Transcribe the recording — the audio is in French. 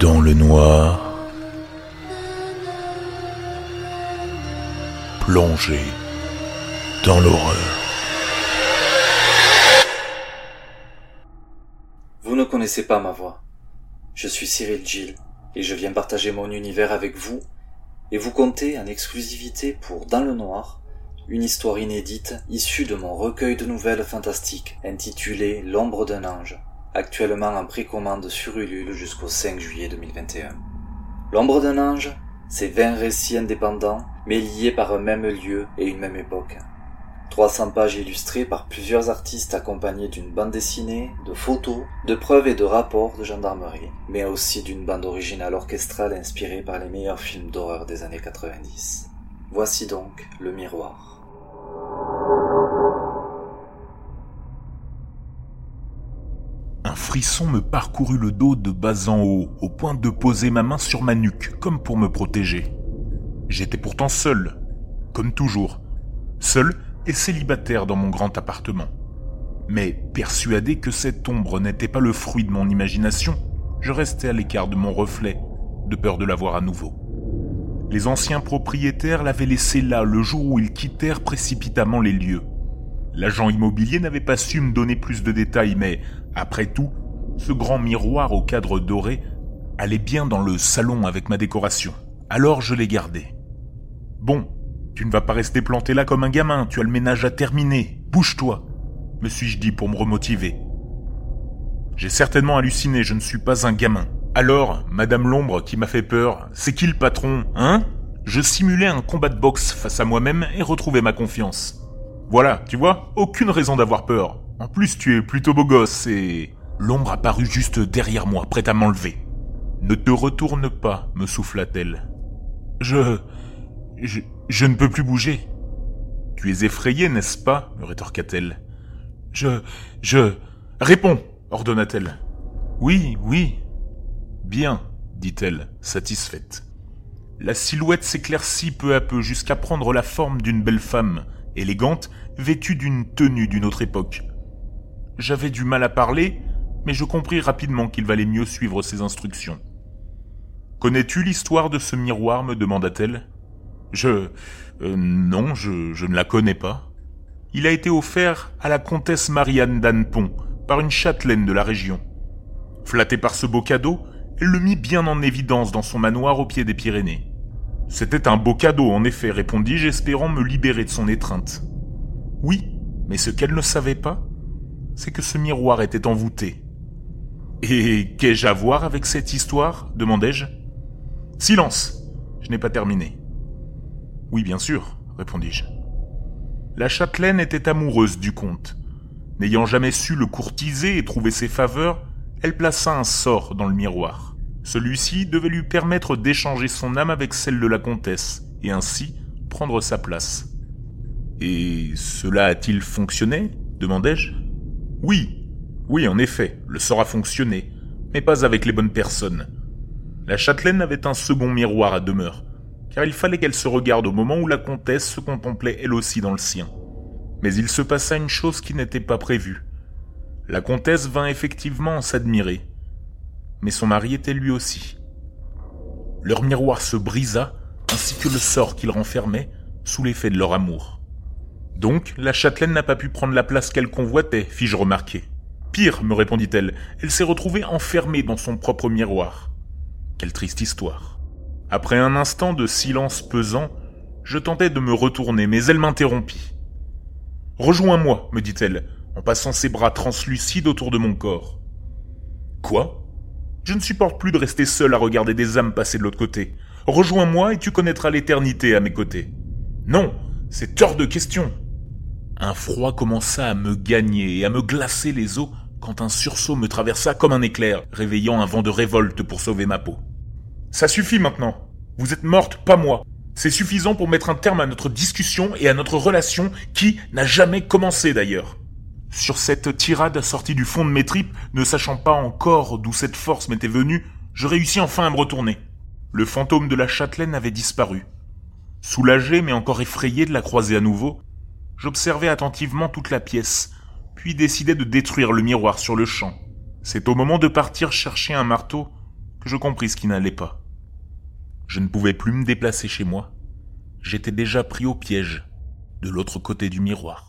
Dans le noir, plongé dans l'horreur. Vous ne connaissez pas ma voix. Je suis Cyril Gill et je viens partager mon univers avec vous et vous conter en exclusivité pour Dans le Noir une histoire inédite issue de mon recueil de nouvelles fantastiques intitulé L'ombre d'un ange, actuellement en précommande sur Ulule jusqu'au 5 juillet 2021. L'ombre d'un ange, c'est 20 récits indépendants mais liés par un même lieu et une même époque. 300 pages illustrées par plusieurs artistes accompagnés d'une bande dessinée, de photos, de preuves et de rapports de gendarmerie, mais aussi d'une bande originale orchestrale inspirée par les meilleurs films d'horreur des années 90. Voici donc Le Miroir. Frisson me parcourut le dos de bas en haut, au point de poser ma main sur ma nuque, comme pour me protéger. J'étais pourtant seul, comme toujours, seul et célibataire dans mon grand appartement. Mais persuadé que cette ombre n'était pas le fruit de mon imagination, je restais à l'écart de mon reflet, de peur de la voir à nouveau. Les anciens propriétaires l'avaient laissé là le jour où ils quittèrent précipitamment les lieux. L'agent immobilier n'avait pas su me donner plus de détails, mais, après tout, ce grand miroir au cadre doré allait bien dans le salon avec ma décoration. Alors je l'ai gardé. Bon, tu ne vas pas rester planté là comme un gamin, tu as le ménage à terminer, bouge-toi, me suis-je dit pour me remotiver. J'ai certainement halluciné, je ne suis pas un gamin. Alors, Madame L'Ombre qui m'a fait peur, c'est qui le patron, hein? Je simulais un combat de boxe face à moi-même et retrouvais ma confiance. Voilà, tu vois, aucune raison d'avoir peur. En plus, tu es plutôt beau gosse et... L'ombre apparut juste derrière moi, prête à m'enlever. Ne te retourne pas, me souffla-t-elle. Je... Je... Je ne peux plus bouger. Tu es effrayé, n'est-ce pas me rétorqua-t-elle. Je... Je... Réponds ordonna-t-elle. Oui, oui. Bien, dit-elle, satisfaite. La silhouette s'éclaircit peu à peu jusqu'à prendre la forme d'une belle femme, élégante, vêtue d'une tenue d'une autre époque. J'avais du mal à parler, mais je compris rapidement qu'il valait mieux suivre ses instructions. Connais-tu l'histoire de ce miroir me demanda-t-elle. Je... Euh, non, je, je ne la connais pas. Il a été offert à la comtesse Marianne d'Annepont par une châtelaine de la région. Flattée par ce beau cadeau, elle le mit bien en évidence dans son manoir au pied des Pyrénées. C'était un beau cadeau, en effet, répondis-je, espérant me libérer de son étreinte. Oui, mais ce qu'elle ne savait pas, c'est que ce miroir était envoûté. Et qu'ai-je à voir avec cette histoire demandai-je. Silence Je n'ai pas terminé. Oui, bien sûr, répondis-je. La châtelaine était amoureuse du comte. N'ayant jamais su le courtiser et trouver ses faveurs, elle plaça un sort dans le miroir. Celui-ci devait lui permettre d'échanger son âme avec celle de la comtesse, et ainsi prendre sa place. Et cela a-t-il fonctionné demandai-je. Oui, oui, en effet, le sort a fonctionné, mais pas avec les bonnes personnes. La châtelaine avait un second miroir à demeure, car il fallait qu'elle se regarde au moment où la comtesse se contemplait elle aussi dans le sien. Mais il se passa une chose qui n'était pas prévue. La comtesse vint effectivement s'admirer, mais son mari était lui aussi. Leur miroir se brisa, ainsi que le sort qu'il renfermait, sous l'effet de leur amour. Donc, la châtelaine n'a pas pu prendre la place qu'elle convoitait, fis-je remarquer. Me répondit-elle, elle s'est retrouvée enfermée dans son propre miroir. Quelle triste histoire. Après un instant de silence pesant, je tentai de me retourner, mais elle m'interrompit. Rejoins-moi, me dit-elle, en passant ses bras translucides autour de mon corps. Quoi? Je ne supporte plus de rester seul à regarder des âmes passer de l'autre côté. Rejoins-moi et tu connaîtras l'éternité à mes côtés. Non, c'est hors de question. Un froid commença à me gagner et à me glacer les os quand un sursaut me traversa comme un éclair, réveillant un vent de révolte pour sauver ma peau. Ça suffit maintenant. Vous êtes morte, pas moi. C'est suffisant pour mettre un terme à notre discussion et à notre relation qui n'a jamais commencé d'ailleurs. Sur cette tirade sortie du fond de mes tripes, ne sachant pas encore d'où cette force m'était venue, je réussis enfin à me retourner. Le fantôme de la châtelaine avait disparu. Soulagé mais encore effrayé de la croiser à nouveau, j'observais attentivement toute la pièce, puis décidai de détruire le miroir sur le champ. C'est au moment de partir chercher un marteau que je compris ce qui n'allait pas. Je ne pouvais plus me déplacer chez moi. J'étais déjà pris au piège, de l'autre côté du miroir.